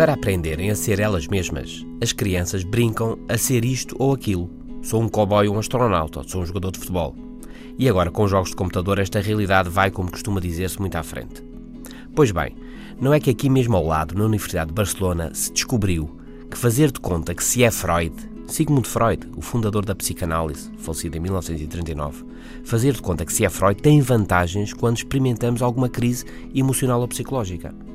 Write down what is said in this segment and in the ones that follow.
Para aprenderem a ser elas mesmas, as crianças brincam a ser isto ou aquilo. Sou um cowboy ou um astronauta, sou um jogador de futebol. E agora, com jogos de computador, esta realidade vai, como costuma dizer-se, muito à frente. Pois bem, não é que aqui mesmo ao lado, na Universidade de Barcelona, se descobriu que fazer de conta que se é Freud, Sigmund Freud, o fundador da psicanálise, falecido em 1939, fazer de conta que se é Freud tem vantagens quando experimentamos alguma crise emocional ou psicológica.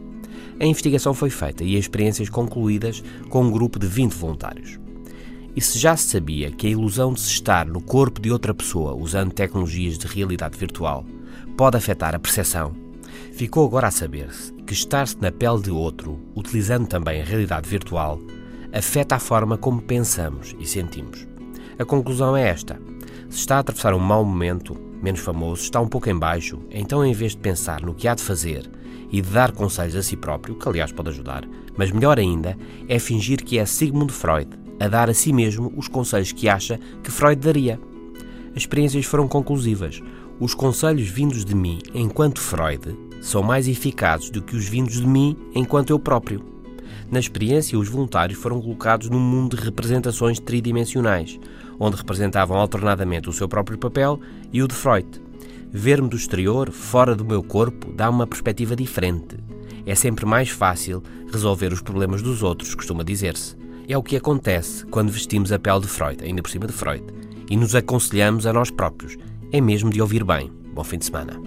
A investigação foi feita e as experiências concluídas com um grupo de 20 voluntários. E se já se sabia que a ilusão de se estar no corpo de outra pessoa usando tecnologias de realidade virtual pode afetar a percepção, ficou agora a saber-se que estar-se na pele de outro, utilizando também a realidade virtual, afeta a forma como pensamos e sentimos. A conclusão é esta: se está a atravessar um mau momento, menos famoso, está um pouco em baixo, então em vez de pensar no que há de fazer e de dar conselhos a si próprio, que aliás pode ajudar, mas melhor ainda é fingir que é Sigmund Freud a dar a si mesmo os conselhos que acha que Freud daria. As experiências foram conclusivas. Os conselhos vindos de mim enquanto Freud são mais eficazes do que os vindos de mim enquanto eu próprio. Na experiência, os voluntários foram colocados num mundo de representações tridimensionais, onde representavam alternadamente o seu próprio papel e o de Freud. Ver-me do exterior, fora do meu corpo, dá uma perspectiva diferente. É sempre mais fácil resolver os problemas dos outros, costuma dizer-se. É o que acontece quando vestimos a pele de Freud, ainda por cima de Freud, e nos aconselhamos a nós próprios. É mesmo de ouvir bem. Bom fim de semana.